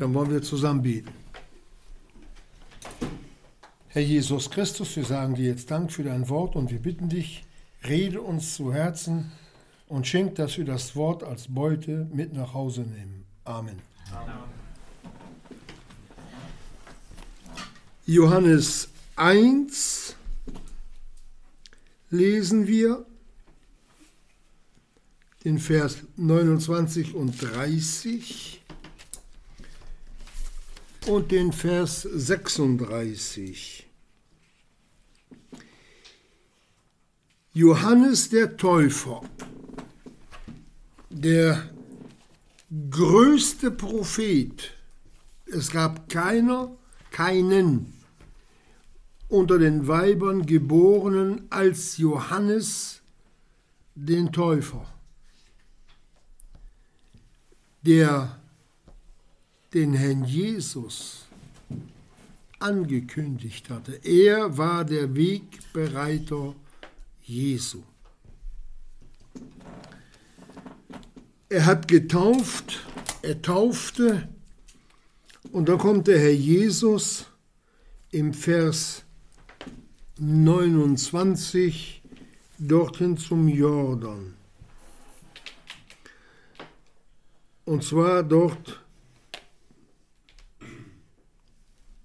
Dann wollen wir zusammen beten. Herr Jesus Christus, wir sagen dir jetzt Dank für dein Wort und wir bitten dich, rede uns zu Herzen und schenk, dass wir das Wort als Beute mit nach Hause nehmen. Amen. Amen. Johannes 1 lesen wir den Vers 29 und 30 und den Vers 36. Johannes der Täufer, der größte Prophet, es gab keiner, keinen unter den Weibern geborenen als Johannes den Täufer, der den Herrn Jesus angekündigt hatte. Er war der Wegbereiter Jesu. Er hat getauft, er taufte und da kommt der Herr Jesus im Vers 29 dorthin zum Jordan. Und zwar dort,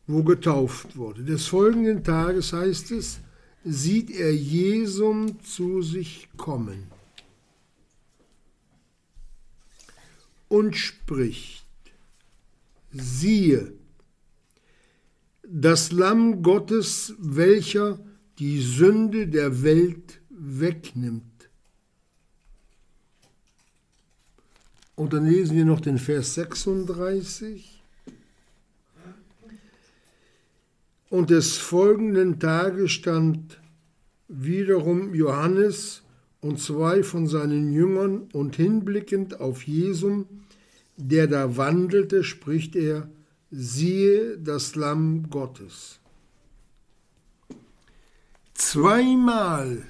wo getauft wurde. Des folgenden Tages heißt es, sieht er Jesum zu sich kommen und spricht, siehe, das Lamm Gottes, welcher die Sünde der Welt wegnimmt. Und dann lesen wir noch den Vers 36. Und des folgenden Tages stand wiederum Johannes und zwei von seinen Jüngern und hinblickend auf Jesum, der da wandelte, spricht er, siehe das Lamm Gottes. Zweimal,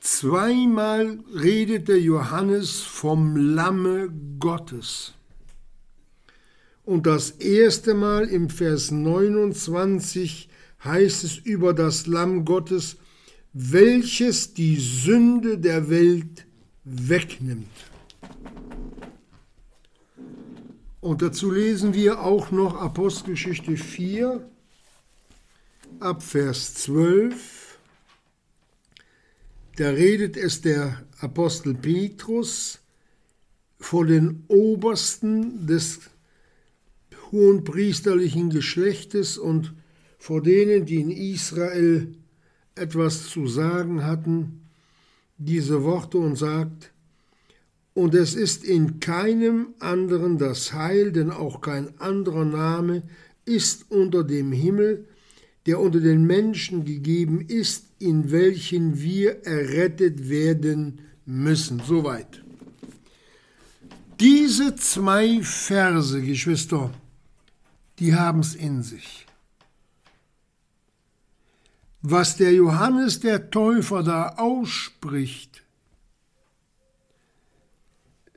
zweimal redete Johannes vom Lamme Gottes. Und das erste Mal im Vers 29 heißt es über das Lamm Gottes, welches die Sünde der Welt wegnimmt. Und dazu lesen wir auch noch Apostelgeschichte 4 ab Vers 12. Da redet es der Apostel Petrus vor den Obersten des hohenpriesterlichen Geschlechtes und vor denen, die in Israel etwas zu sagen hatten, diese Worte und sagt, und es ist in keinem anderen das Heil, denn auch kein anderer Name ist unter dem Himmel, der unter den Menschen gegeben ist, in welchen wir errettet werden müssen. Soweit. Diese zwei Verse, Geschwister, die haben es in sich. Was der Johannes der Täufer da ausspricht,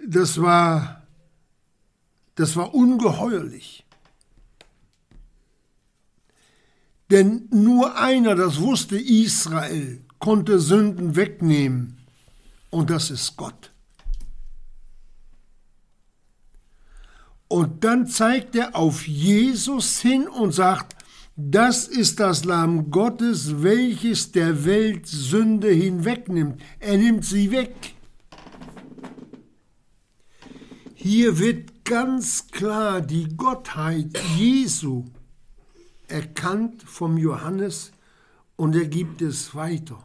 das war, das war ungeheuerlich. Denn nur einer, das wusste Israel, konnte Sünden wegnehmen, und das ist Gott. Und dann zeigt er auf Jesus hin und sagt, das ist das Lamm Gottes, welches der Welt Sünde hinwegnimmt. Er nimmt sie weg. Hier wird ganz klar die Gottheit Jesu erkannt vom Johannes und er gibt es weiter.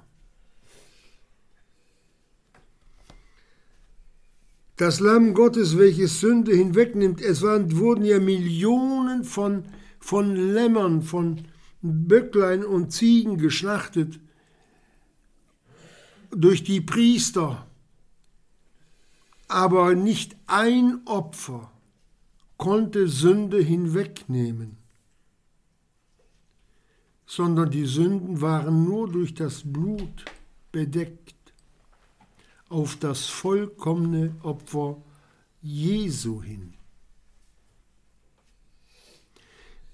Das Lamm Gottes, welches Sünde hinwegnimmt, es waren, wurden ja Millionen von, von Lämmern, von Böcklein und Ziegen geschlachtet durch die Priester. Aber nicht ein Opfer konnte Sünde hinwegnehmen sondern die Sünden waren nur durch das Blut bedeckt auf das vollkommene Opfer Jesu hin.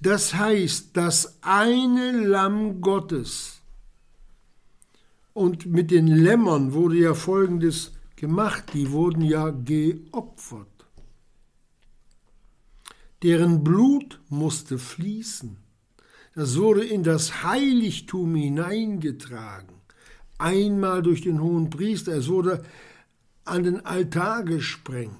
Das heißt, das eine Lamm Gottes. Und mit den Lämmern wurde ja Folgendes gemacht, die wurden ja geopfert. Deren Blut musste fließen. Das wurde in das Heiligtum hineingetragen. Einmal durch den hohen Priester. Es wurde an den Altar gesprengt.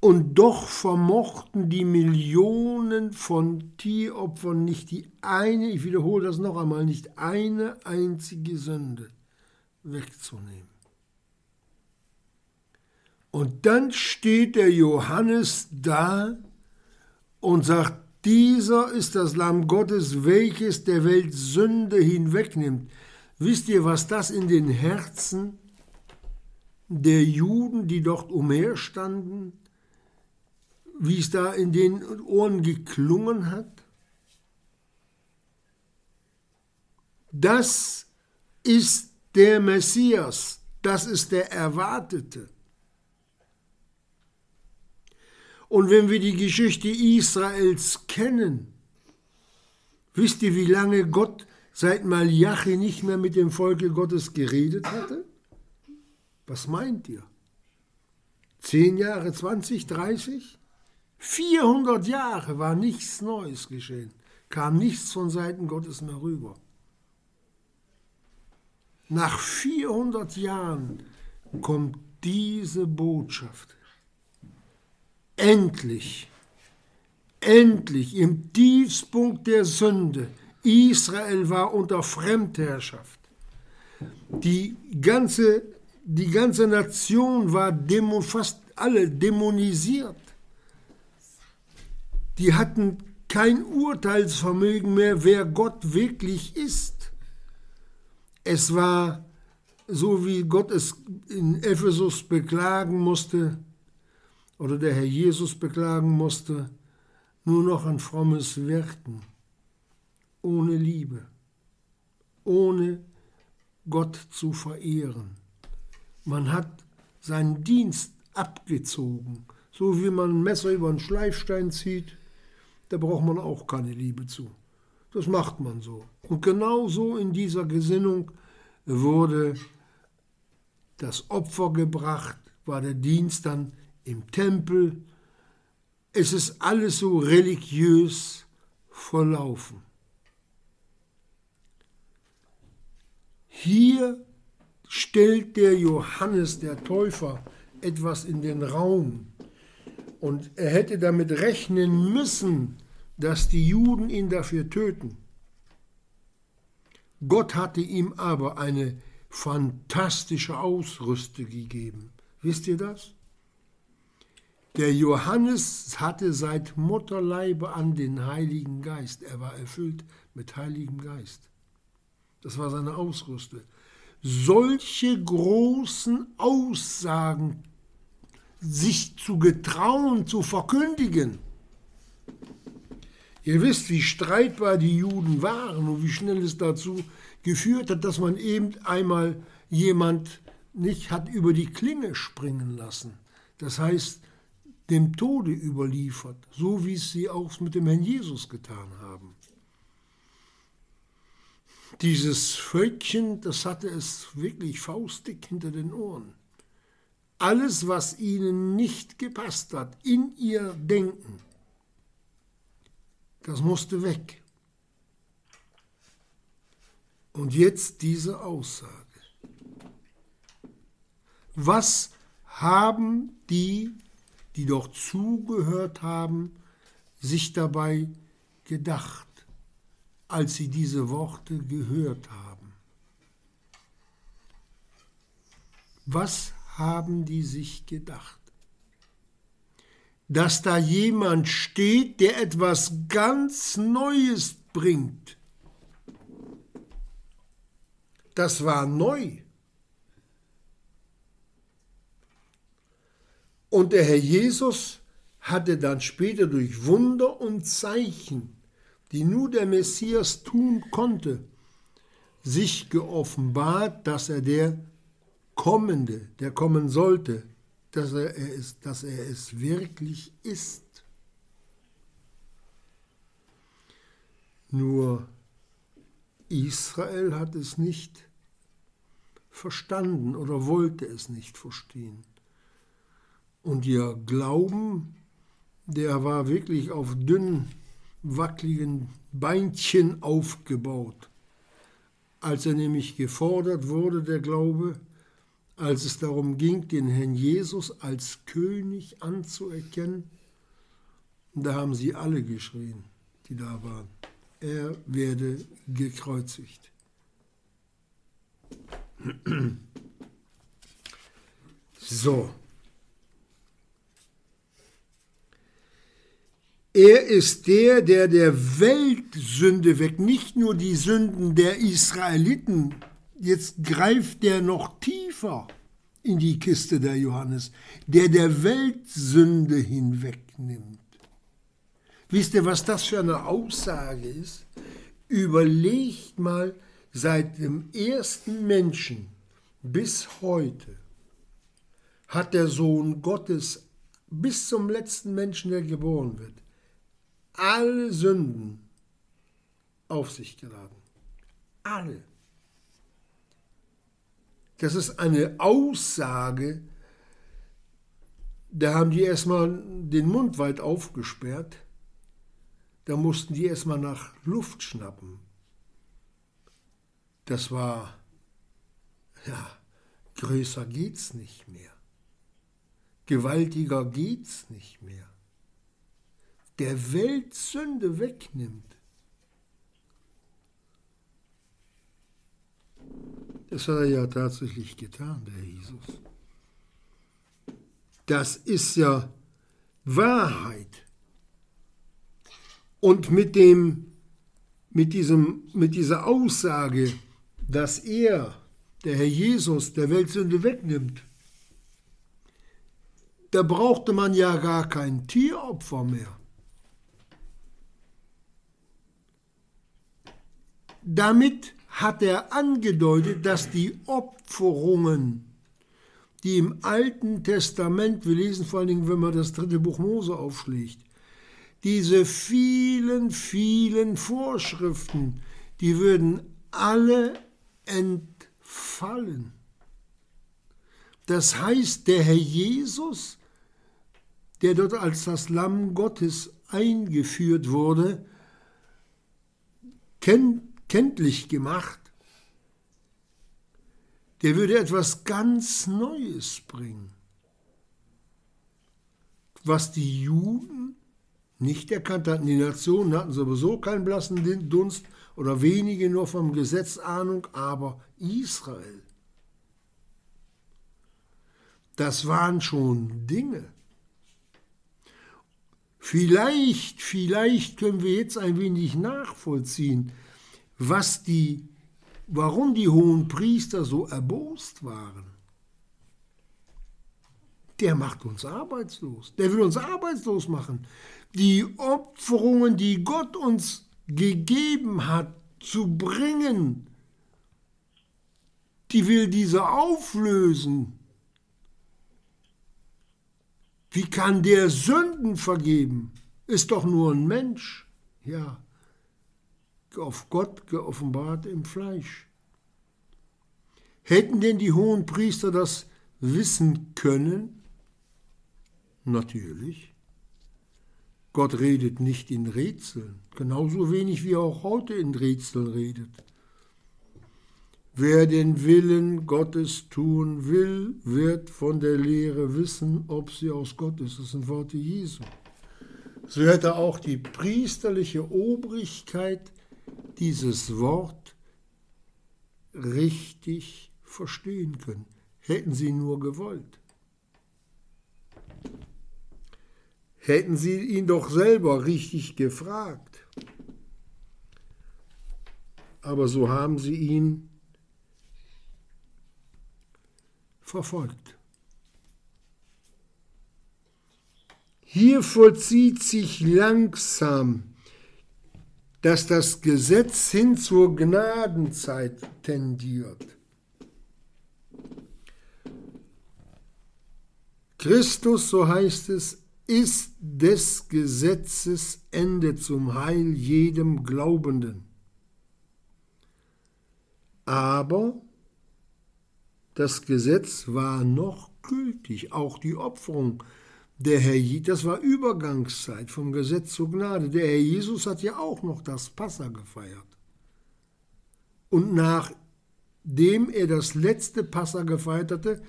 Und doch vermochten die Millionen von Tieropfern nicht die eine, ich wiederhole das noch einmal, nicht eine einzige Sünde wegzunehmen. Und dann steht der Johannes da und sagt, dieser ist das Lamm Gottes, welches der Welt Sünde hinwegnimmt. Wisst ihr, was das in den Herzen der Juden, die dort umherstanden, wie es da in den Ohren geklungen hat? Das ist der Messias, das ist der Erwartete. Und wenn wir die Geschichte Israels kennen, wisst ihr, wie lange Gott seit Malachi nicht mehr mit dem Volke Gottes geredet hatte? Was meint ihr? Zehn Jahre, 20, 30? 400 Jahre war nichts Neues geschehen, kam nichts von Seiten Gottes mehr rüber. Nach 400 Jahren kommt diese Botschaft endlich, endlich im Tiefspunkt der Sünde, Israel war unter Fremdherrschaft. Die ganze, die ganze Nation war dämon, fast alle dämonisiert. Die hatten kein Urteilsvermögen mehr, wer Gott wirklich ist. Es war so, wie Gott es in Ephesus beklagen musste, oder der Herr Jesus beklagen musste, nur noch ein frommes Wirken, ohne Liebe, ohne Gott zu verehren. Man hat seinen Dienst abgezogen, so wie man ein Messer über einen Schleifstein zieht, da braucht man auch keine Liebe zu. Das macht man so. Und genau so in dieser Gesinnung wurde das Opfer gebracht, war der Dienst dann im Tempel. Es ist alles so religiös verlaufen. Hier stellt der Johannes der Täufer etwas in den Raum. Und er hätte damit rechnen müssen, dass die Juden ihn dafür töten. Gott hatte ihm aber eine fantastische Ausrüste gegeben. Wisst ihr das? Der Johannes hatte seit Mutterleibe an den Heiligen Geist. Er war erfüllt mit Heiligem Geist. Das war seine Ausrüstung. Solche großen Aussagen sich zu getrauen, zu verkündigen. Ihr wisst, wie streitbar die Juden waren und wie schnell es dazu geführt hat, dass man eben einmal jemand nicht hat über die Klinge springen lassen. Das heißt, dem Tode überliefert, so wie es sie auch mit dem Herrn Jesus getan haben. Dieses Völkchen, das hatte es wirklich faustdick hinter den Ohren. Alles, was ihnen nicht gepasst hat in ihr Denken, das musste weg. Und jetzt diese Aussage. Was haben die die doch zugehört haben, sich dabei gedacht, als sie diese Worte gehört haben? Was haben die sich gedacht? Dass da jemand steht, der etwas ganz Neues bringt. Das war neu. Und der Herr Jesus hatte dann später durch Wunder und Zeichen, die nur der Messias tun konnte, sich geoffenbart, dass er der Kommende, der kommen sollte, dass er, es, dass er es wirklich ist. Nur Israel hat es nicht verstanden oder wollte es nicht verstehen. Und ihr Glauben, der war wirklich auf dünnen, wackeligen Beinchen aufgebaut. Als er nämlich gefordert wurde, der Glaube, als es darum ging, den Herrn Jesus als König anzuerkennen, da haben sie alle geschrien, die da waren. Er werde gekreuzigt. So. Er ist der, der der Weltsünde weg, nicht nur die Sünden der Israeliten, jetzt greift der noch tiefer in die Kiste der Johannes, der der Weltsünde hinwegnimmt. Wisst ihr, was das für eine Aussage ist? Überlegt mal, seit dem ersten Menschen bis heute hat der Sohn Gottes bis zum letzten Menschen, der geboren wird, alle Sünden auf sich geladen. Alle. Das ist eine Aussage, da haben die erstmal den Mund weit aufgesperrt, da mussten die erstmal nach Luft schnappen. Das war, ja, größer geht's nicht mehr. Gewaltiger geht's nicht mehr der Welt Sünde wegnimmt. Das hat er ja tatsächlich getan, der Jesus. Das ist ja Wahrheit. Und mit, dem, mit, diesem, mit dieser Aussage, dass er, der Herr Jesus, der Weltsünde wegnimmt, da brauchte man ja gar kein Tieropfer mehr. Damit hat er angedeutet, dass die Opferungen, die im Alten Testament, wir lesen vor allen Dingen, wenn man das dritte Buch Mose aufschlägt, diese vielen, vielen Vorschriften, die würden alle entfallen. Das heißt, der Herr Jesus, der dort als das Lamm Gottes eingeführt wurde, kennt kenntlich gemacht, der würde etwas ganz Neues bringen, was die Juden nicht erkannt hatten. Die Nationen hatten sowieso keinen blassen Dunst oder wenige nur vom Gesetz Ahnung, aber Israel, das waren schon Dinge. Vielleicht, vielleicht können wir jetzt ein wenig nachvollziehen, was die, warum die hohen Priester so erbost waren. Der macht uns arbeitslos. Der will uns arbeitslos machen. Die Opferungen, die Gott uns gegeben hat, zu bringen, die will diese auflösen. Wie kann der Sünden vergeben? Ist doch nur ein Mensch. Ja, auf Gott geoffenbart im Fleisch. Hätten denn die hohen Priester das wissen können? Natürlich. Gott redet nicht in Rätseln, genauso wenig wie er auch heute in Rätseln redet. Wer den Willen Gottes tun will, wird von der Lehre wissen, ob sie aus Gott ist. Das sind Worte Jesu. So hätte auch die priesterliche Obrigkeit dieses Wort richtig verstehen können. Hätten sie nur gewollt. Hätten sie ihn doch selber richtig gefragt. Aber so haben sie ihn verfolgt. Hier vollzieht sich langsam dass das Gesetz hin zur Gnadenzeit tendiert. Christus, so heißt es, ist des Gesetzes Ende zum Heil jedem Glaubenden. Aber das Gesetz war noch gültig, auch die Opferung. Der Herr, das war Übergangszeit vom Gesetz zur Gnade. Der Herr Jesus hat ja auch noch das Passa gefeiert. Und nachdem er das letzte Passa gefeiert hatte,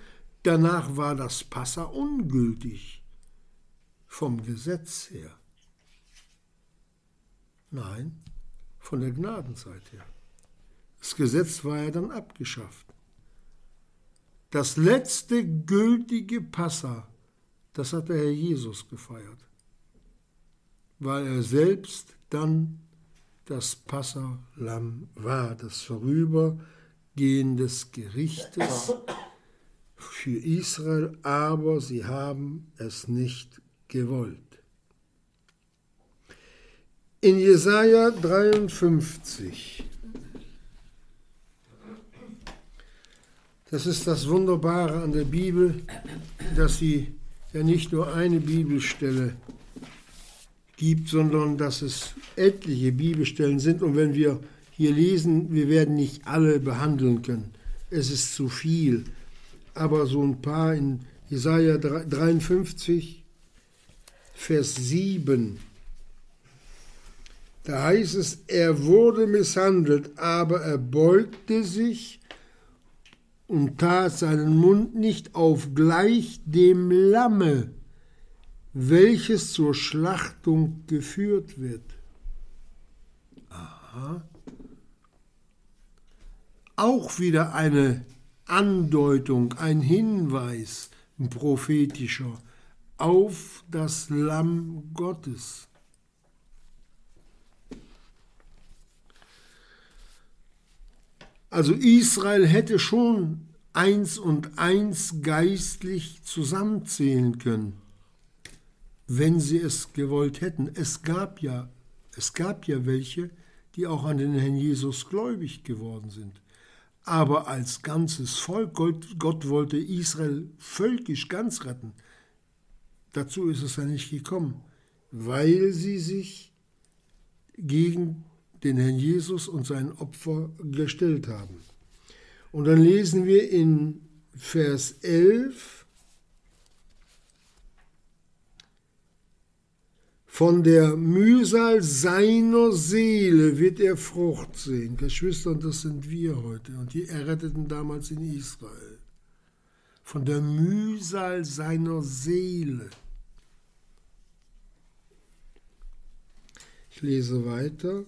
danach war das Passa ungültig vom Gesetz her. Nein, von der Gnadenzeit her. Das Gesetz war ja dann abgeschafft. Das letzte gültige Passa, das hat der Herr Jesus gefeiert, weil er selbst dann das Passalam war, das Vorübergehen des Gerichtes für Israel, aber sie haben es nicht gewollt. In Jesaja 53 Das ist das Wunderbare an der Bibel, dass sie ja nicht nur eine Bibelstelle gibt, sondern dass es etliche Bibelstellen sind. Und wenn wir hier lesen, wir werden nicht alle behandeln können. Es ist zu viel. Aber so ein paar in Jesaja 53, Vers 7. Da heißt es, er wurde misshandelt, aber er beugte sich und tat seinen Mund nicht auf gleich dem Lamme, welches zur Schlachtung geführt wird. Aha. Auch wieder eine Andeutung, ein Hinweis, ein prophetischer, auf das Lamm Gottes. Also Israel hätte schon eins und eins geistlich zusammenzählen können, wenn sie es gewollt hätten. Es gab ja, es gab ja welche, die auch an den Herrn Jesus gläubig geworden sind. Aber als ganzes Volk, Gott, Gott wollte Israel völkisch ganz retten. Dazu ist es ja nicht gekommen, weil sie sich gegen den Herrn Jesus und sein Opfer gestellt haben. Und dann lesen wir in Vers 11, Von der Mühsal seiner Seele wird er Frucht sehen. Geschwister, und das sind wir heute und die Erretteten damals in Israel. Von der Mühsal seiner Seele. Ich lese weiter.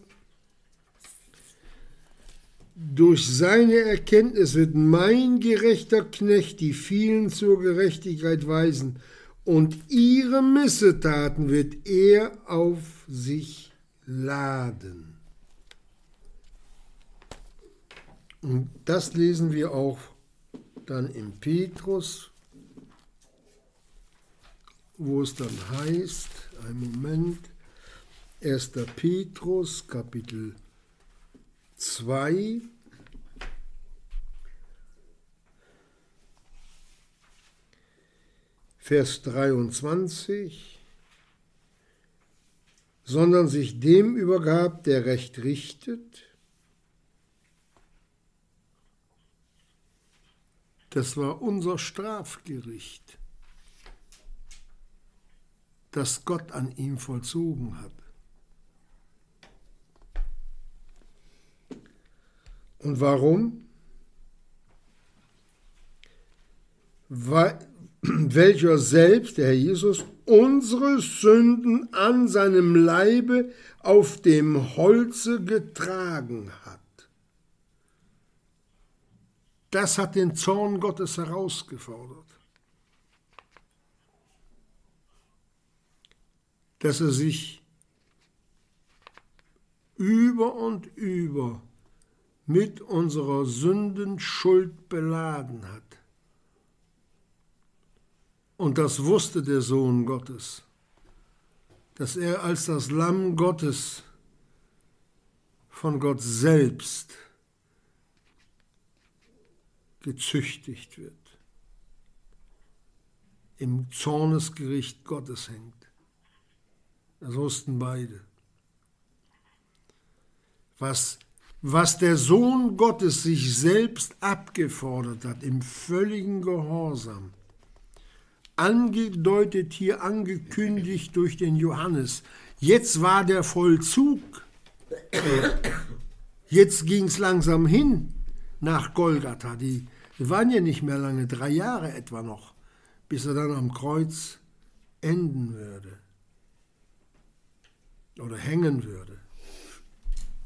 Durch seine Erkenntnis wird mein gerechter Knecht die vielen zur Gerechtigkeit weisen, und ihre Missetaten wird er auf sich laden. Und das lesen wir auch dann im Petrus, wo es dann heißt, ein Moment, 1. Petrus, Kapitel 2, Vers 23, sondern sich dem übergab, der Recht richtet. Das war unser Strafgericht, das Gott an ihm vollzogen hat. Und warum? Weil, welcher selbst, der Herr Jesus, unsere Sünden an seinem Leibe auf dem Holze getragen hat. Das hat den Zorn Gottes herausgefordert. Dass er sich über und über mit unserer Sündenschuld beladen hat. Und das wusste der Sohn Gottes, dass er als das Lamm Gottes von Gott selbst gezüchtigt wird. im Zornesgericht Gottes hängt. Das wussten beide. Was, was der Sohn Gottes sich selbst abgefordert hat, im völligen Gehorsam, angedeutet hier, angekündigt durch den Johannes. Jetzt war der Vollzug. Jetzt ging es langsam hin nach Golgatha. Die waren ja nicht mehr lange, drei Jahre etwa noch, bis er dann am Kreuz enden würde oder hängen würde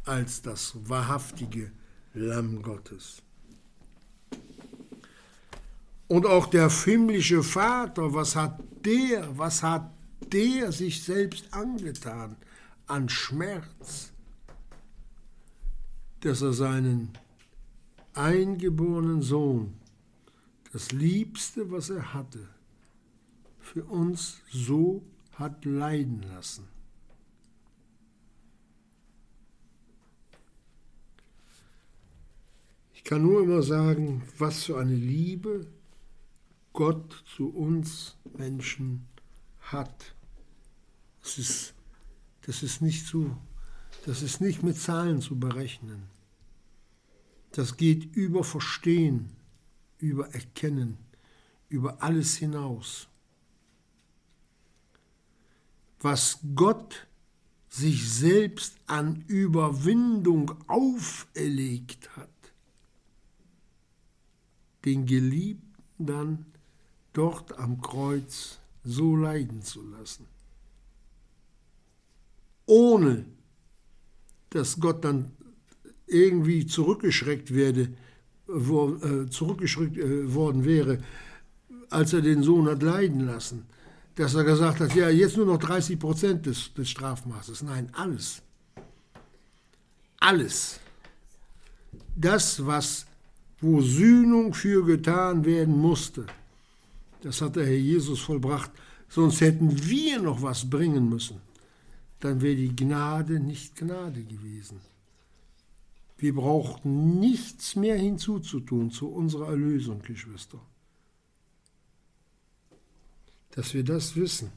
als das wahrhaftige Lamm Gottes. Und auch der himmlische Vater, was hat der, was hat der sich selbst angetan an Schmerz, dass er seinen eingeborenen Sohn, das Liebste, was er hatte, für uns so hat leiden lassen. Kann nur immer sagen, was für eine Liebe Gott zu uns Menschen hat. Das ist, das ist nicht zu, das ist nicht mit Zahlen zu berechnen. Das geht über Verstehen, über Erkennen, über alles hinaus. Was Gott sich selbst an Überwindung auferlegt hat, den Geliebten dann dort am Kreuz so leiden zu lassen. Ohne dass Gott dann irgendwie zurückgeschreckt werde, wo, äh, zurückgeschreckt äh, worden wäre, als er den Sohn hat leiden lassen. Dass er gesagt hat, ja, jetzt nur noch 30 Prozent des, des Strafmaßes. Nein, alles. Alles. Das, was wo Sühnung für getan werden musste. Das hat der Herr Jesus vollbracht, sonst hätten wir noch was bringen müssen. Dann wäre die Gnade nicht Gnade gewesen. Wir brauchten nichts mehr hinzuzutun zu unserer Erlösung, Geschwister. Dass wir das wissen.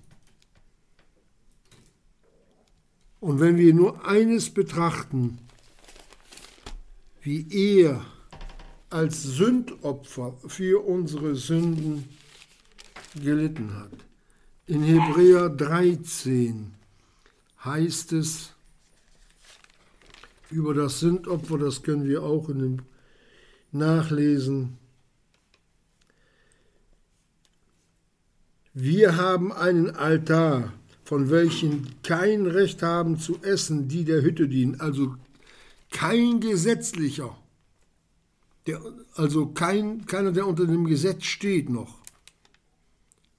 Und wenn wir nur eines betrachten, wie er als Sündopfer für unsere Sünden gelitten hat. In Hebräer 13 heißt es über das Sündopfer, das können wir auch in dem nachlesen. Wir haben einen Altar, von welchem kein Recht haben zu essen, die der Hütte dienen, also kein gesetzlicher der, also kein, keiner, der unter dem Gesetz steht noch,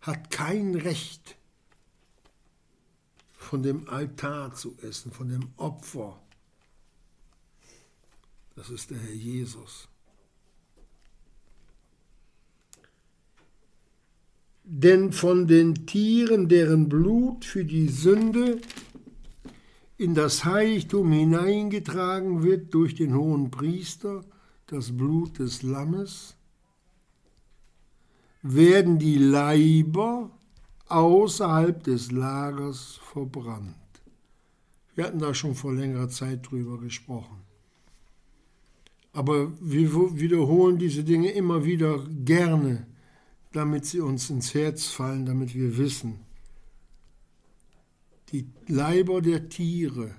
hat kein Recht, von dem Altar zu essen, von dem Opfer. Das ist der Herr Jesus. Denn von den Tieren, deren Blut für die Sünde in das Heiligtum hineingetragen wird durch den hohen Priester, das Blut des Lammes, werden die Leiber außerhalb des Lagers verbrannt. Wir hatten da schon vor längerer Zeit drüber gesprochen. Aber wir wiederholen diese Dinge immer wieder gerne, damit sie uns ins Herz fallen, damit wir wissen, die Leiber der Tiere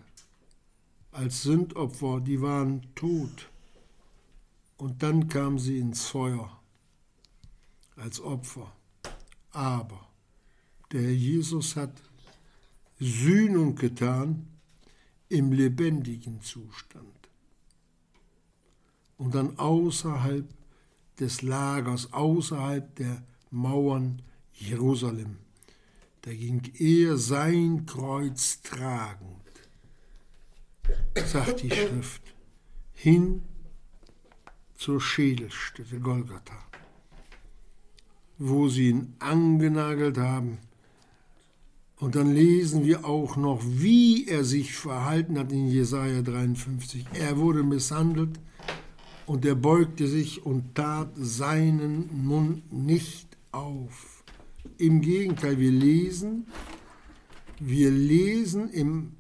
als Sündopfer, die waren tot. Und dann kam sie ins Feuer als Opfer. Aber der Jesus hat Sühnung getan im lebendigen Zustand. Und dann außerhalb des Lagers, außerhalb der Mauern Jerusalem. Da ging er sein Kreuz tragend, sagt die Schrift, hin zur Schädelstätte Golgatha, wo sie ihn angenagelt haben. Und dann lesen wir auch noch, wie er sich verhalten hat in Jesaja 53. Er wurde misshandelt und er beugte sich und tat seinen Mund nicht auf. Im Gegenteil, wir lesen, wir lesen im,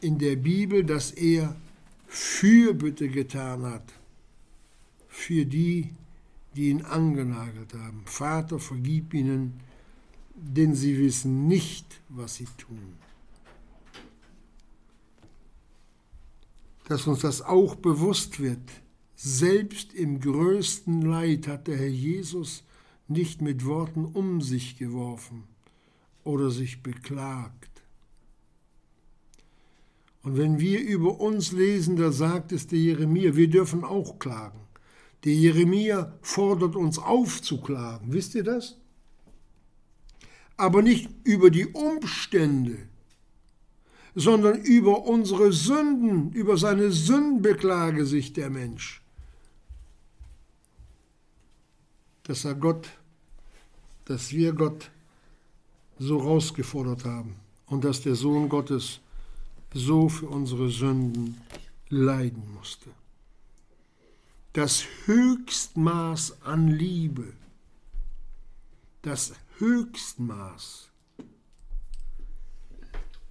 in der Bibel, dass er Fürbitte getan hat für die, die ihn angenagelt haben. Vater, vergib ihnen, denn sie wissen nicht, was sie tun. Dass uns das auch bewusst wird, selbst im größten Leid hat der Herr Jesus nicht mit Worten um sich geworfen oder sich beklagt. Und wenn wir über uns lesen, da sagt es der Jeremia, wir dürfen auch klagen. Der Jeremia fordert uns auf zu klagen. Wisst ihr das? Aber nicht über die Umstände, sondern über unsere Sünden, über seine Sünden beklage sich der Mensch. Dass er Gott, dass wir Gott so rausgefordert haben und dass der Sohn Gottes so für unsere Sünden leiden musste das Höchstmaß an Liebe, das Höchstmaß,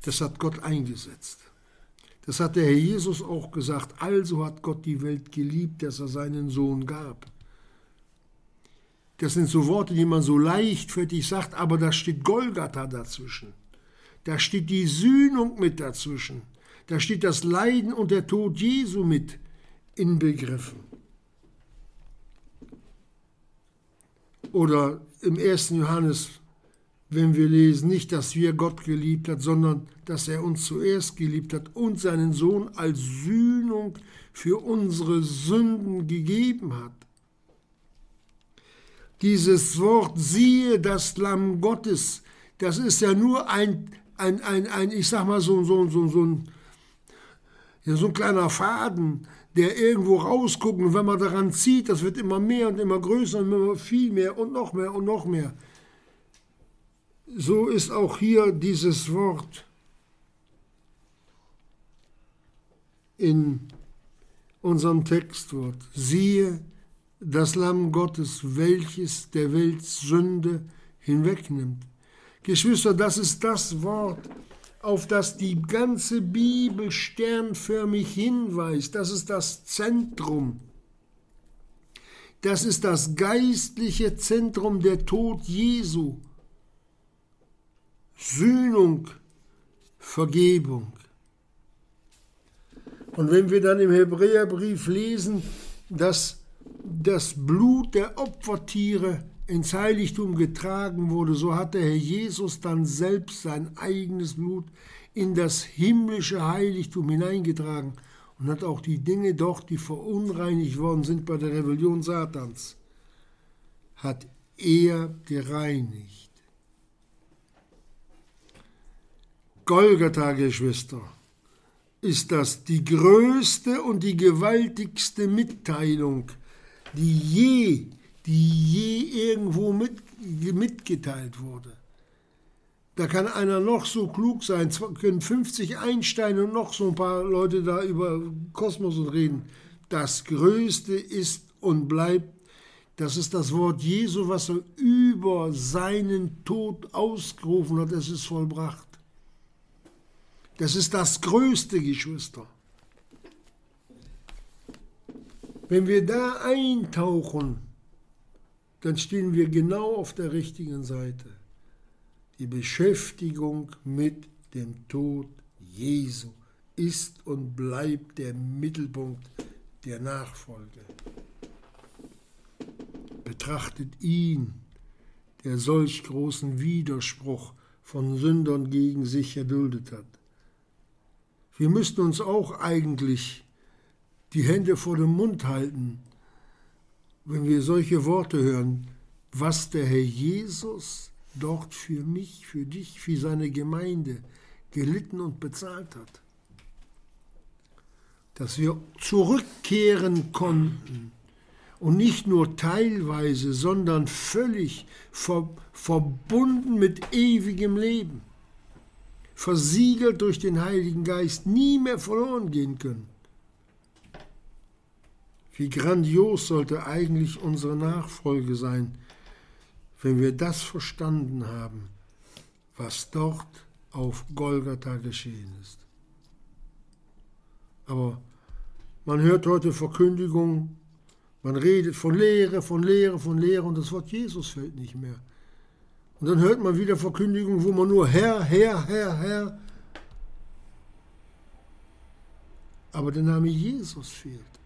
das hat Gott eingesetzt. Das hat der Herr Jesus auch gesagt. Also hat Gott die Welt geliebt, dass er seinen Sohn gab. Das sind so Worte, die man so leichtfertig sagt, aber da steht Golgatha dazwischen. Da steht die Sühnung mit dazwischen. Da steht das Leiden und der Tod Jesu mit inbegriffen. Oder im 1. Johannes, wenn wir lesen, nicht, dass wir Gott geliebt hat, sondern dass er uns zuerst geliebt hat und seinen Sohn als Sühnung für unsere Sünden gegeben hat. Dieses Wort, siehe das Lamm Gottes, das ist ja nur ein, ein, ein, ein ich sag mal so, so, so, so, ein, ja, so ein kleiner Faden, der irgendwo rausguckt und wenn man daran zieht, das wird immer mehr und immer größer und immer viel mehr und noch mehr und noch mehr. So ist auch hier dieses Wort in unserem Textwort. Siehe das Lamm Gottes, welches der Welt Sünde hinwegnimmt. Geschwister, das ist das Wort, auf das die ganze Bibel sternförmig hinweist. Das ist das Zentrum. Das ist das geistliche Zentrum der Tod Jesu. Sühnung, Vergebung. Und wenn wir dann im Hebräerbrief lesen, dass das Blut der Opfertiere ins Heiligtum getragen wurde, so hat der Herr Jesus dann selbst sein eigenes Blut in das himmlische Heiligtum hineingetragen und hat auch die Dinge doch, die verunreinigt worden sind bei der Rebellion Satans, hat er gereinigt. Golgatha, Geschwister, ist das die größte und die gewaltigste Mitteilung, die je die je irgendwo mit, mitgeteilt wurde. Da kann einer noch so klug sein, können 50 Einsteine und noch so ein paar Leute da über Kosmos und reden. Das Größte ist und bleibt, das ist das Wort Jesu, was er über seinen Tod ausgerufen hat, es ist vollbracht. Das ist das Größte, Geschwister. Wenn wir da eintauchen, dann stehen wir genau auf der richtigen Seite. Die Beschäftigung mit dem Tod Jesu ist und bleibt der Mittelpunkt der Nachfolge. Betrachtet ihn, der solch großen Widerspruch von Sündern gegen sich erduldet hat. Wir müssten uns auch eigentlich die Hände vor dem Mund halten wenn wir solche Worte hören, was der Herr Jesus dort für mich, für dich, für seine Gemeinde gelitten und bezahlt hat. Dass wir zurückkehren konnten und nicht nur teilweise, sondern völlig ver verbunden mit ewigem Leben, versiegelt durch den Heiligen Geist, nie mehr verloren gehen können. Wie grandios sollte eigentlich unsere Nachfolge sein, wenn wir das verstanden haben, was dort auf Golgatha geschehen ist. Aber man hört heute Verkündigung, man redet von Lehre, von Lehre, von Lehre und das Wort Jesus fällt nicht mehr. Und dann hört man wieder Verkündigung, wo man nur Herr, Herr, Herr, Herr. Aber der Name Jesus fehlt.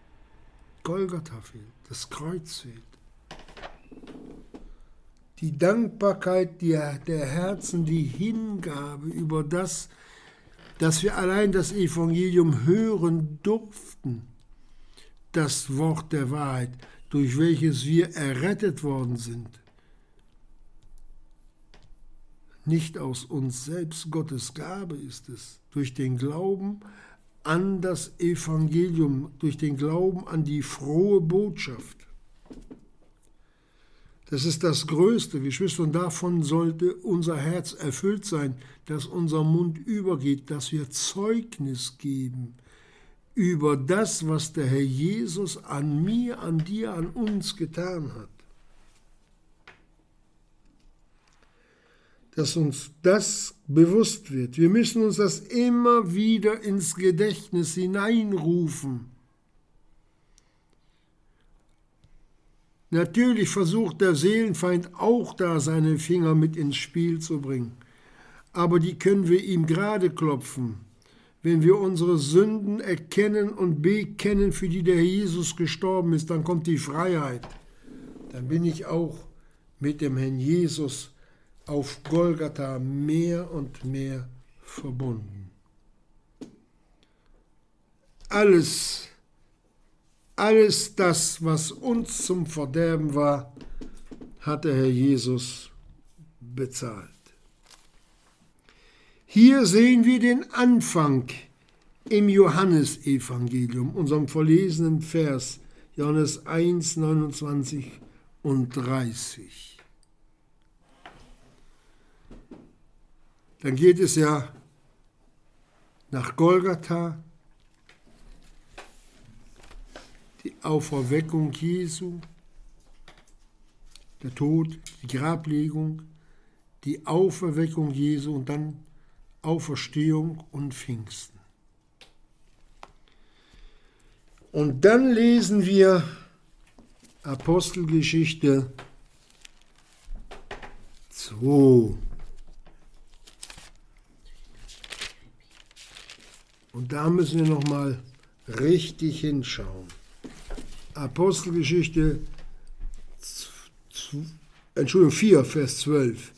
Golgatha fehlt. Das Kreuz fehlt. Die Dankbarkeit der, der Herzen, die Hingabe über das, dass wir allein das Evangelium hören durften, das Wort der Wahrheit, durch welches wir errettet worden sind. Nicht aus uns selbst, Gottes Gabe ist es, durch den Glauben an das Evangelium, durch den Glauben an die frohe Botschaft. Das ist das Größte, Geschwister, und davon sollte unser Herz erfüllt sein, dass unser Mund übergeht, dass wir Zeugnis geben über das, was der Herr Jesus an mir, an dir, an uns getan hat. Dass uns das bewusst wird. Wir müssen uns das immer wieder ins Gedächtnis hineinrufen. Natürlich versucht der Seelenfeind auch da seine Finger mit ins Spiel zu bringen, aber die können wir ihm gerade klopfen, wenn wir unsere Sünden erkennen und bekennen, für die der Jesus gestorben ist, dann kommt die Freiheit. Dann bin ich auch mit dem Herrn Jesus auf Golgatha mehr und mehr verbunden. Alles alles das, was uns zum Verderben war, hat der Herr Jesus bezahlt. Hier sehen wir den Anfang im Johannesevangelium, unserem verlesenen Vers, Johannes 1, 29 und 30. Dann geht es ja nach Golgatha, die Auferweckung Jesu, der Tod, die Grablegung, die Auferweckung Jesu und dann Auferstehung und Pfingsten. Und dann lesen wir Apostelgeschichte 2. Und da müssen wir noch mal richtig hinschauen. Apostelgeschichte Entschuldigung, 4, Vers 12.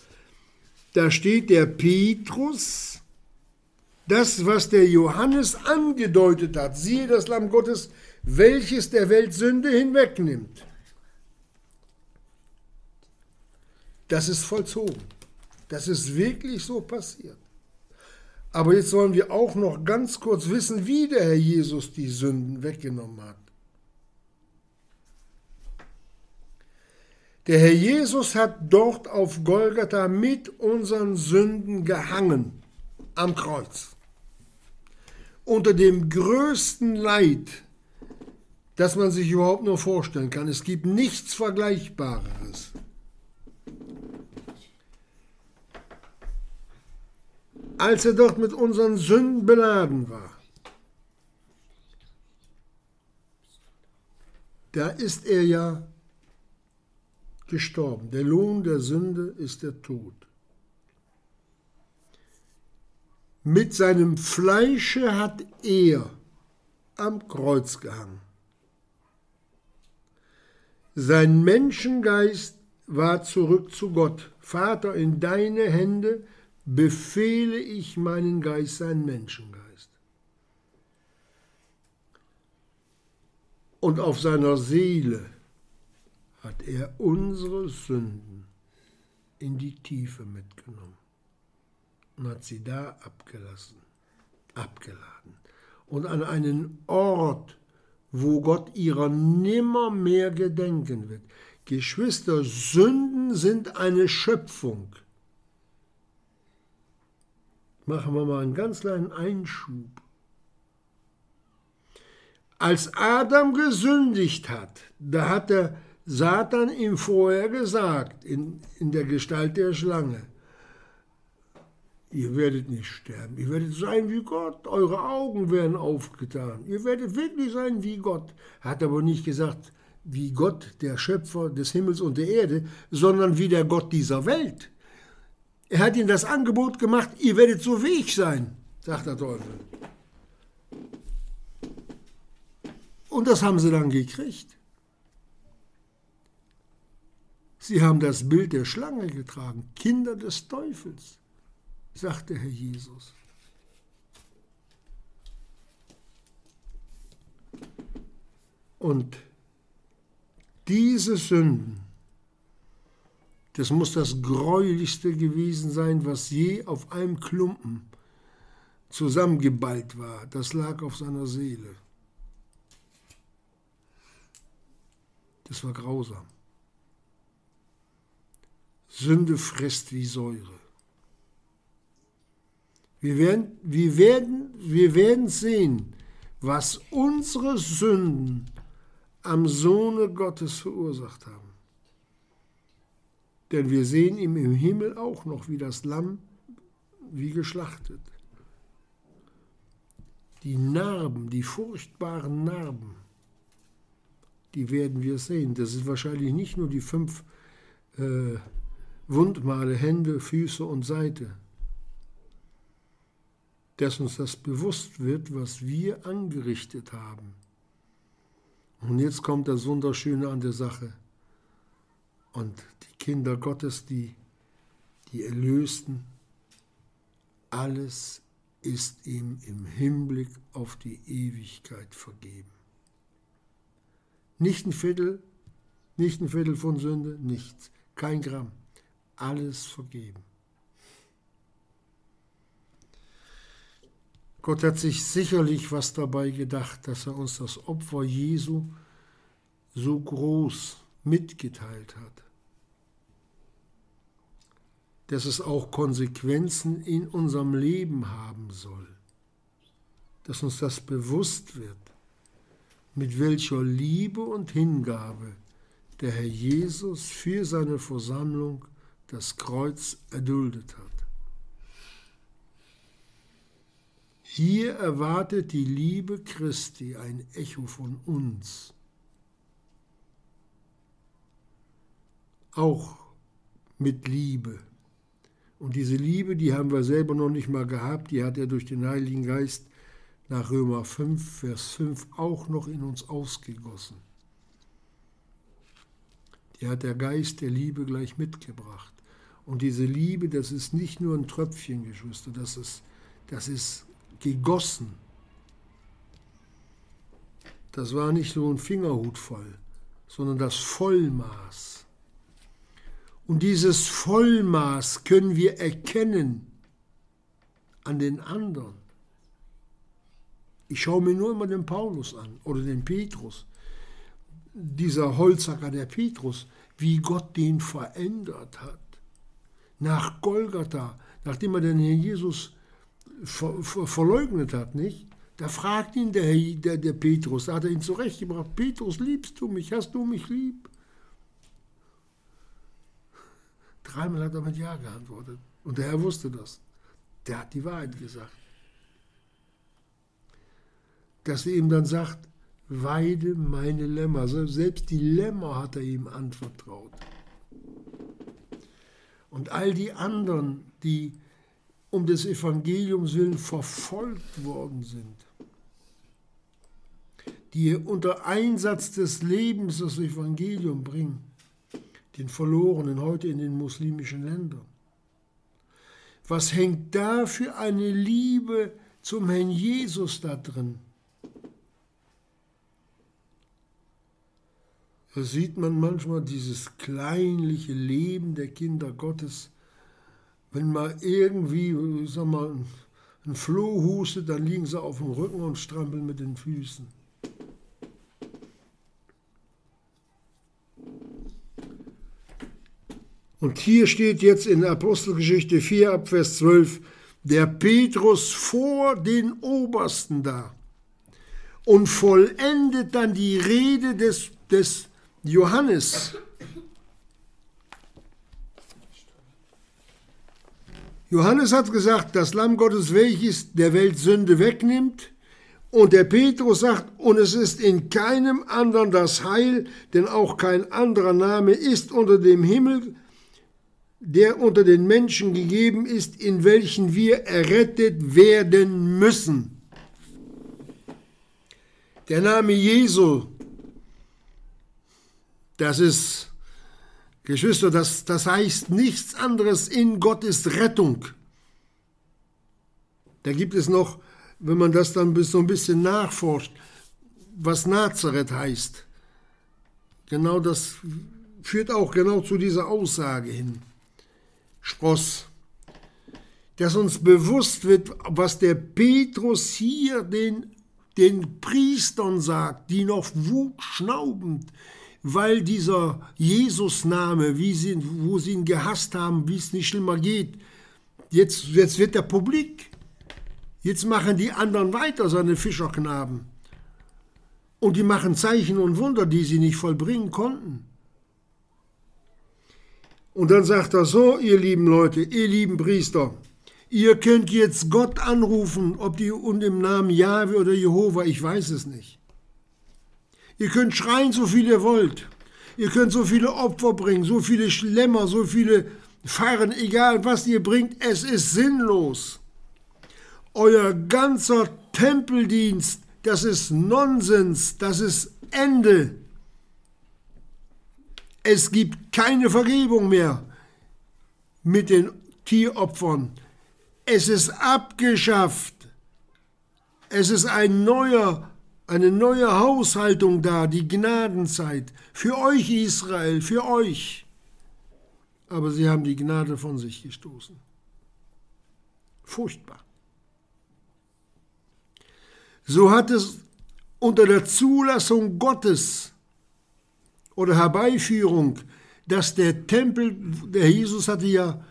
Da steht der Petrus, das, was der Johannes angedeutet hat, siehe das Lamm Gottes, welches der Welt Sünde hinwegnimmt. Das ist vollzogen. Das ist wirklich so passiert. Aber jetzt wollen wir auch noch ganz kurz wissen, wie der Herr Jesus die Sünden weggenommen hat. Der Herr Jesus hat dort auf Golgatha mit unseren Sünden gehangen am Kreuz. Unter dem größten Leid, das man sich überhaupt nur vorstellen kann. Es gibt nichts Vergleichbares. Als er dort mit unseren Sünden beladen war, da ist er ja gestorben. Der Lohn der Sünde ist der Tod. Mit seinem Fleische hat er am Kreuz gehangen. Sein Menschengeist war zurück zu Gott. Vater, in deine Hände befehle ich meinen Geist, seinen Menschengeist. Und auf seiner Seele hat er unsere Sünden in die Tiefe mitgenommen und hat sie da abgelassen, abgeladen. Und an einen Ort, wo Gott ihrer nimmermehr gedenken wird. Geschwister, Sünden sind eine Schöpfung. Machen wir mal einen ganz kleinen Einschub. Als Adam gesündigt hat, da hat er Satan ihm vorher gesagt, in, in der Gestalt der Schlange, ihr werdet nicht sterben, ihr werdet sein wie Gott, eure Augen werden aufgetan, ihr werdet wirklich sein wie Gott. Hat aber nicht gesagt, wie Gott, der Schöpfer des Himmels und der Erde, sondern wie der Gott dieser Welt. Er hat ihnen das Angebot gemacht, ihr werdet so wie ich sein, sagt der Teufel. Und das haben sie dann gekriegt. Sie haben das Bild der Schlange getragen, Kinder des Teufels, sagte Herr Jesus. Und diese Sünden, das muss das Gräulichste gewesen sein, was je auf einem Klumpen zusammengeballt war. Das lag auf seiner Seele. Das war grausam. Sünde frisst wie Säure. Wir werden, wir, werden, wir werden sehen, was unsere Sünden am Sohne Gottes verursacht haben. Denn wir sehen ihn im Himmel auch noch wie das Lamm, wie geschlachtet. Die Narben, die furchtbaren Narben, die werden wir sehen. Das ist wahrscheinlich nicht nur die fünf äh, Wundmale, Hände, Füße und Seite, dass uns das bewusst wird, was wir angerichtet haben. Und jetzt kommt das Wunderschöne an der Sache. Und die Kinder Gottes, die, die Erlösten, alles ist ihm im Hinblick auf die Ewigkeit vergeben. Nicht ein Viertel, nicht ein Viertel von Sünde, nichts, kein Gramm alles vergeben. Gott hat sich sicherlich was dabei gedacht, dass er uns das Opfer Jesu so groß mitgeteilt hat, dass es auch Konsequenzen in unserem Leben haben soll, dass uns das bewusst wird, mit welcher Liebe und Hingabe der Herr Jesus für seine Versammlung das Kreuz erduldet hat. Hier erwartet die Liebe Christi ein Echo von uns. Auch mit Liebe. Und diese Liebe, die haben wir selber noch nicht mal gehabt, die hat er durch den Heiligen Geist nach Römer 5, Vers 5 auch noch in uns ausgegossen. Die hat der Geist der Liebe gleich mitgebracht. Und diese Liebe, das ist nicht nur ein Tröpfchen, Geschwister, das ist, das ist gegossen. Das war nicht so ein Fingerhut voll, sondern das Vollmaß. Und dieses Vollmaß können wir erkennen an den anderen. Ich schaue mir nur immer den Paulus an oder den Petrus. Dieser Holzhacker der Petrus, wie Gott den verändert hat nach Golgatha, nachdem er den Herrn Jesus ver, ver, verleugnet hat, nicht? Da fragt ihn der, der, der Petrus, da hat er ihn zurechtgebracht, Petrus, liebst du mich, hast du mich lieb? Dreimal hat er mit Ja geantwortet. Und der Herr wusste das. Der hat die Wahrheit gesagt. Dass er ihm dann sagt, weide meine Lämmer. Also selbst die Lämmer hat er ihm anvertraut und all die anderen, die um des Evangeliums willen verfolgt worden sind, die unter Einsatz des Lebens das Evangelium bringen, den Verlorenen heute in den muslimischen Ländern. Was hängt da für eine Liebe zum Herrn Jesus da drin? Da sieht man manchmal dieses kleinliche Leben der Kinder Gottes. Wenn mal irgendwie, sag mal, ein Floh hustet, dann liegen sie auf dem Rücken und strampeln mit den Füßen. Und hier steht jetzt in Apostelgeschichte 4 ab Vers 12, der Petrus vor den Obersten da und vollendet dann die Rede des, des Johannes. Johannes hat gesagt, das Lamm Gottes, welches der Welt Sünde wegnimmt. Und der Petrus sagt, und es ist in keinem anderen das Heil, denn auch kein anderer Name ist unter dem Himmel, der unter den Menschen gegeben ist, in welchen wir errettet werden müssen. Der Name Jesu das ist, Geschwister, das, das heißt nichts anderes in Gottes Rettung. Da gibt es noch, wenn man das dann so ein bisschen nachforscht, was Nazareth heißt. Genau das führt auch genau zu dieser Aussage hin. Spross. Dass uns bewusst wird, was der Petrus hier den, den Priestern sagt, die noch wutschnaubend weil dieser Jesus-Name, sie, wo sie ihn gehasst haben, wie es nicht schlimmer geht, jetzt, jetzt wird er publik. Jetzt machen die anderen weiter, seine Fischerknaben. Und die machen Zeichen und Wunder, die sie nicht vollbringen konnten. Und dann sagt er so, ihr lieben Leute, ihr lieben Priester, ihr könnt jetzt Gott anrufen, ob die und im Namen Jahwe oder Jehova, ich weiß es nicht. Ihr könnt schreien, so viel ihr wollt. Ihr könnt so viele Opfer bringen, so viele Schlemmer, so viele Fahren, egal was ihr bringt, es ist sinnlos. Euer ganzer Tempeldienst, das ist Nonsens, das ist Ende. Es gibt keine Vergebung mehr mit den Tieropfern. Es ist abgeschafft. Es ist ein neuer eine neue Haushaltung da, die Gnadenzeit. Für euch Israel, für euch. Aber sie haben die Gnade von sich gestoßen. Furchtbar. So hat es unter der Zulassung Gottes oder Herbeiführung, dass der Tempel, der Jesus hatte ja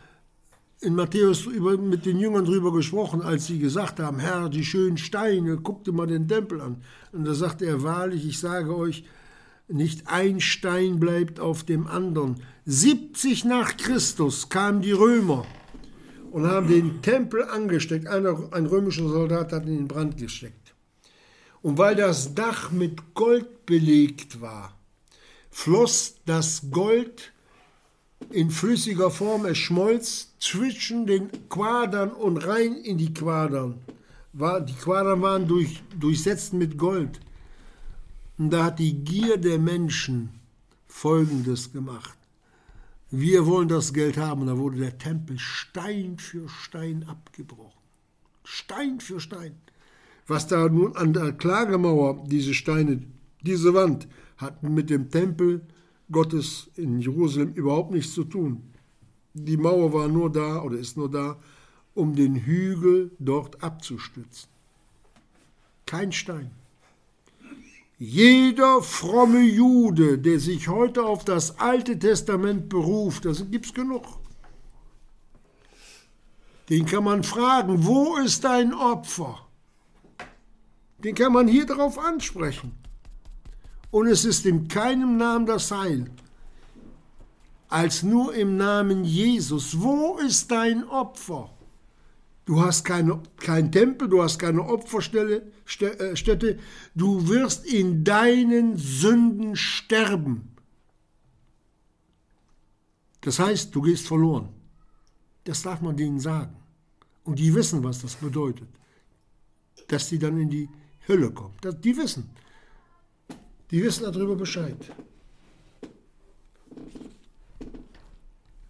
in Matthäus über, mit den Jüngern drüber gesprochen, als sie gesagt haben, Herr, die schönen Steine, guck dir mal den Tempel an. Und da sagte er, wahrlich, ich sage euch, nicht ein Stein bleibt auf dem anderen. 70 nach Christus kamen die Römer und haben den Tempel angesteckt. Einer, ein römischer Soldat hat ihn in Brand gesteckt. Und weil das Dach mit Gold belegt war, floss das Gold in flüssiger Form, es schmolz zwischen den Quadern und rein in die Quadern. die Quadern waren durch, durchsetzt mit Gold. Und da hat die Gier der Menschen Folgendes gemacht. Wir wollen das Geld haben. Und da wurde der Tempel Stein für Stein abgebrochen. Stein für Stein. Was da nun an der Klagemauer, diese Steine, diese Wand, hat mit dem Tempel Gottes in Jerusalem überhaupt nichts zu tun. Die Mauer war nur da oder ist nur da, um den Hügel dort abzustützen. Kein Stein. Jeder fromme Jude, der sich heute auf das Alte Testament beruft, das gibt es genug, den kann man fragen, wo ist dein Opfer? Den kann man hier darauf ansprechen und es ist in keinem Namen das Heil, als nur im Namen Jesus. Wo ist dein Opfer? Du hast keine, kein Tempel, du hast keine Opferstätte, äh, du wirst in deinen Sünden sterben. Das heißt, du gehst verloren. Das darf man denen sagen. Und die wissen, was das bedeutet. Dass die dann in die Hölle kommen. Die wissen. Die wissen darüber Bescheid.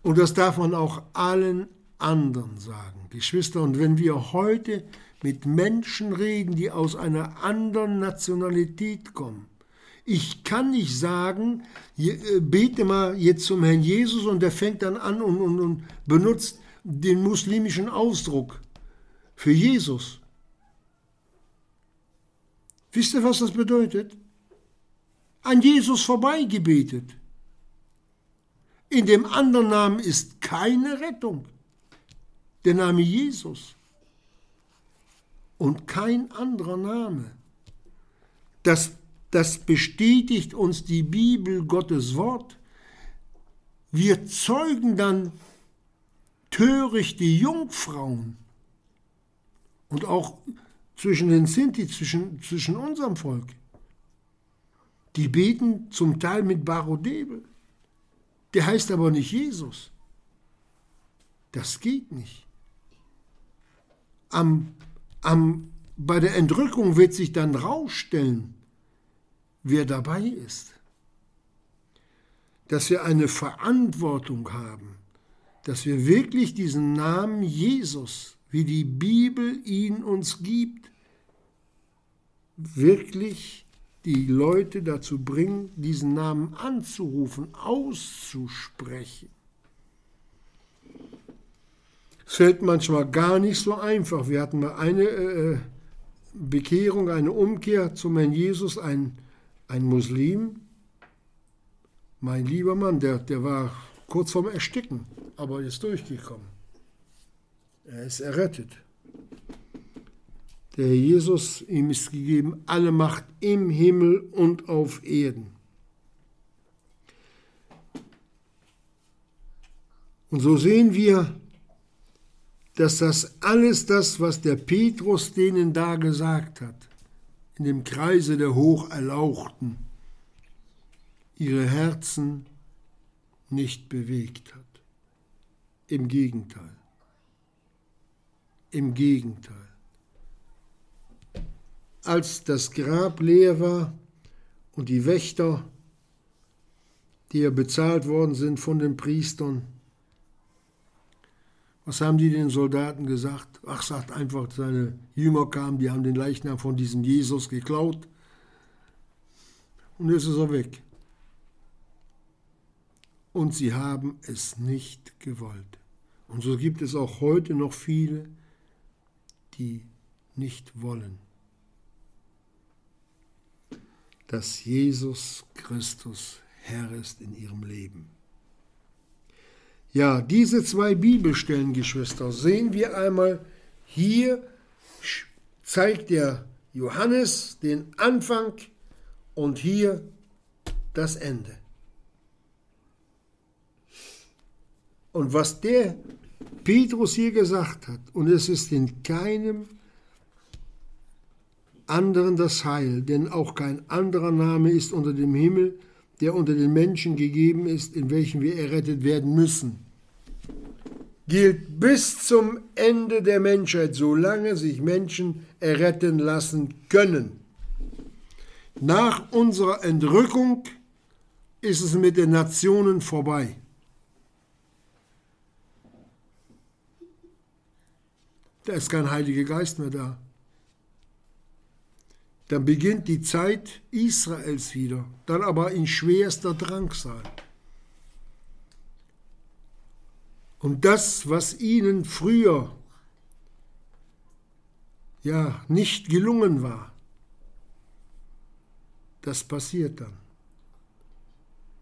Und das darf man auch allen anderen sagen, Geschwister. Und wenn wir heute mit Menschen reden, die aus einer anderen Nationalität kommen, ich kann nicht sagen, äh, bete mal jetzt zum Herrn Jesus und der fängt dann an und, und, und benutzt den muslimischen Ausdruck für Jesus. Wisst ihr, was das bedeutet? An Jesus vorbeigebetet. In dem anderen Namen ist keine Rettung. Der Name Jesus. Und kein anderer Name. Das das bestätigt uns die Bibel, Gottes Wort. Wir zeugen dann törichte Jungfrauen und auch zwischen den Sinti, zwischen, zwischen unserem Volk. Die beten zum Teil mit Barodebel. Der heißt aber nicht Jesus. Das geht nicht. Am, am, bei der Entrückung wird sich dann rausstellen, wer dabei ist. Dass wir eine Verantwortung haben, dass wir wirklich diesen Namen Jesus, wie die Bibel ihn uns gibt, wirklich die Leute dazu bringen, diesen Namen anzurufen, auszusprechen. Es fällt manchmal gar nicht so einfach. Wir hatten mal eine äh, Bekehrung, eine Umkehr zum Herrn Jesus, ein, ein Muslim, mein lieber Mann, der, der war kurz vorm Ersticken, aber ist durchgekommen. Er ist errettet. Der Herr Jesus, ihm ist gegeben alle Macht im Himmel und auf Erden. Und so sehen wir, dass das alles das, was der Petrus denen da gesagt hat, in dem Kreise der Hocherlauchten, ihre Herzen nicht bewegt hat. Im Gegenteil. Im Gegenteil. Als das Grab leer war und die Wächter, die ja bezahlt worden sind von den Priestern, was haben die den Soldaten gesagt? Ach, sagt einfach, seine Jünger kamen, die haben den Leichnam von diesem Jesus geklaut und jetzt ist er weg. Und sie haben es nicht gewollt. Und so gibt es auch heute noch viele, die nicht wollen, dass Jesus Christus Herr ist in ihrem Leben. Ja, diese zwei Bibelstellen, Geschwister, sehen wir einmal. Hier zeigt der Johannes den Anfang und hier das Ende. Und was der Petrus hier gesagt hat, und es ist in keinem anderen das Heil, denn auch kein anderer Name ist unter dem Himmel, der unter den Menschen gegeben ist, in welchem wir errettet werden müssen, gilt bis zum Ende der Menschheit, solange sich Menschen erretten lassen können. Nach unserer Entrückung ist es mit den Nationen vorbei. Da ist kein Heiliger Geist mehr da. Dann beginnt die Zeit Israels wieder, dann aber in schwerster Drangsal. Und das, was ihnen früher ja nicht gelungen war, das passiert dann,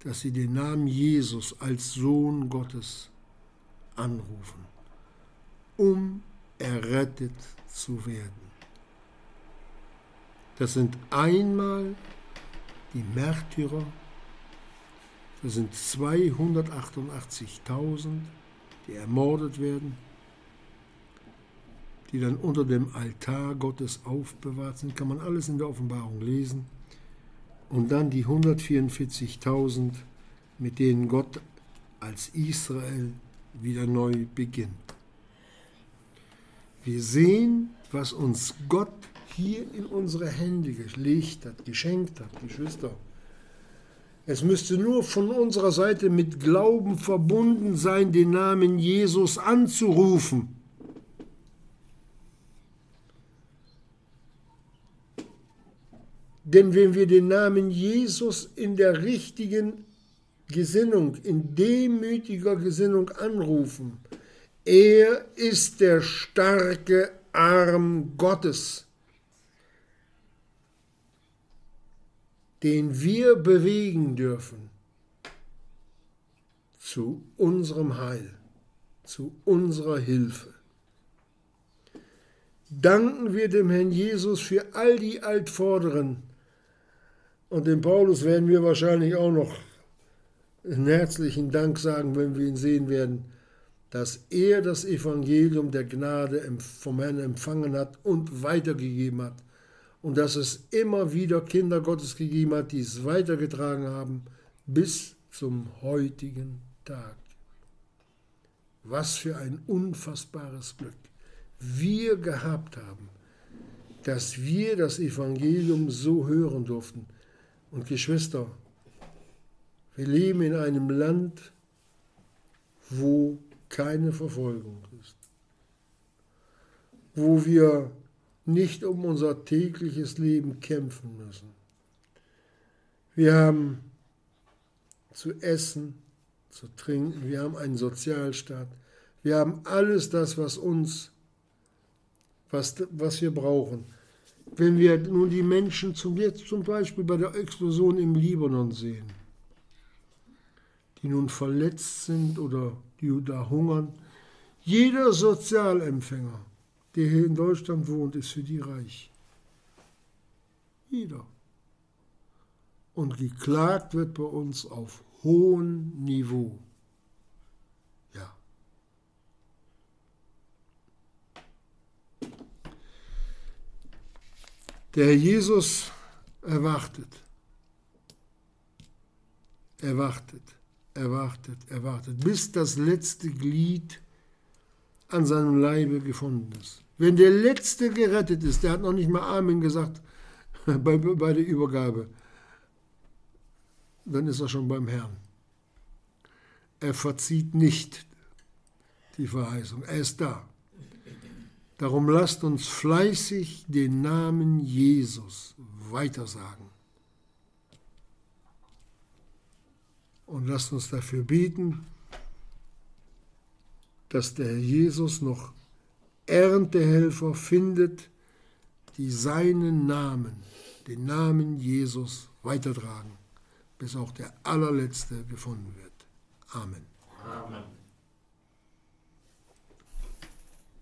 dass sie den Namen Jesus als Sohn Gottes anrufen, um errettet zu werden. Das sind einmal die Märtyrer, das sind 288.000, die ermordet werden, die dann unter dem Altar Gottes aufbewahrt sind, kann man alles in der Offenbarung lesen. Und dann die 144.000, mit denen Gott als Israel wieder neu beginnt. Wir sehen, was uns Gott hier in unsere Hände gelegt hat, geschenkt hat, Geschwister. Es müsste nur von unserer Seite mit Glauben verbunden sein, den Namen Jesus anzurufen. Denn wenn wir den Namen Jesus in der richtigen Gesinnung, in demütiger Gesinnung anrufen, er ist der starke Arm Gottes, den wir bewegen dürfen zu unserem Heil, zu unserer Hilfe. Danken wir dem Herrn Jesus für all die Altvorderen, Und dem Paulus werden wir wahrscheinlich auch noch einen herzlichen Dank sagen, wenn wir ihn sehen werden, dass er das Evangelium der Gnade vom Herrn empfangen hat und weitergegeben hat. Und dass es immer wieder Kinder Gottes gegeben hat, die es weitergetragen haben bis zum heutigen Tag. Was für ein unfassbares Glück wir gehabt haben, dass wir das Evangelium so hören durften. Und Geschwister, wir leben in einem Land, wo keine Verfolgung ist, wo wir nicht um unser tägliches Leben kämpfen müssen. Wir haben zu essen, zu trinken, wir haben einen Sozialstaat, wir haben alles das, was uns, was, was wir brauchen. Wenn wir nun die Menschen zum, jetzt zum Beispiel bei der Explosion im Libanon sehen, die nun verletzt sind oder die da hungern, jeder Sozialempfänger, der hier in Deutschland wohnt, ist für die reich. Jeder. Und geklagt wird bei uns auf hohem Niveau. Ja. Der Herr Jesus erwartet. Erwartet, erwartet, erwartet, bis das letzte Glied an seinem Leibe gefunden ist. Wenn der Letzte gerettet ist, der hat noch nicht mal Amen gesagt bei, bei der Übergabe, dann ist er schon beim Herrn. Er verzieht nicht die Verheißung, er ist da. Darum lasst uns fleißig den Namen Jesus weitersagen. Und lasst uns dafür beten, dass der Jesus noch Erntehelfer findet, die seinen Namen, den Namen Jesus weitertragen bis auch der allerletzte gefunden wird. Amen. Amen.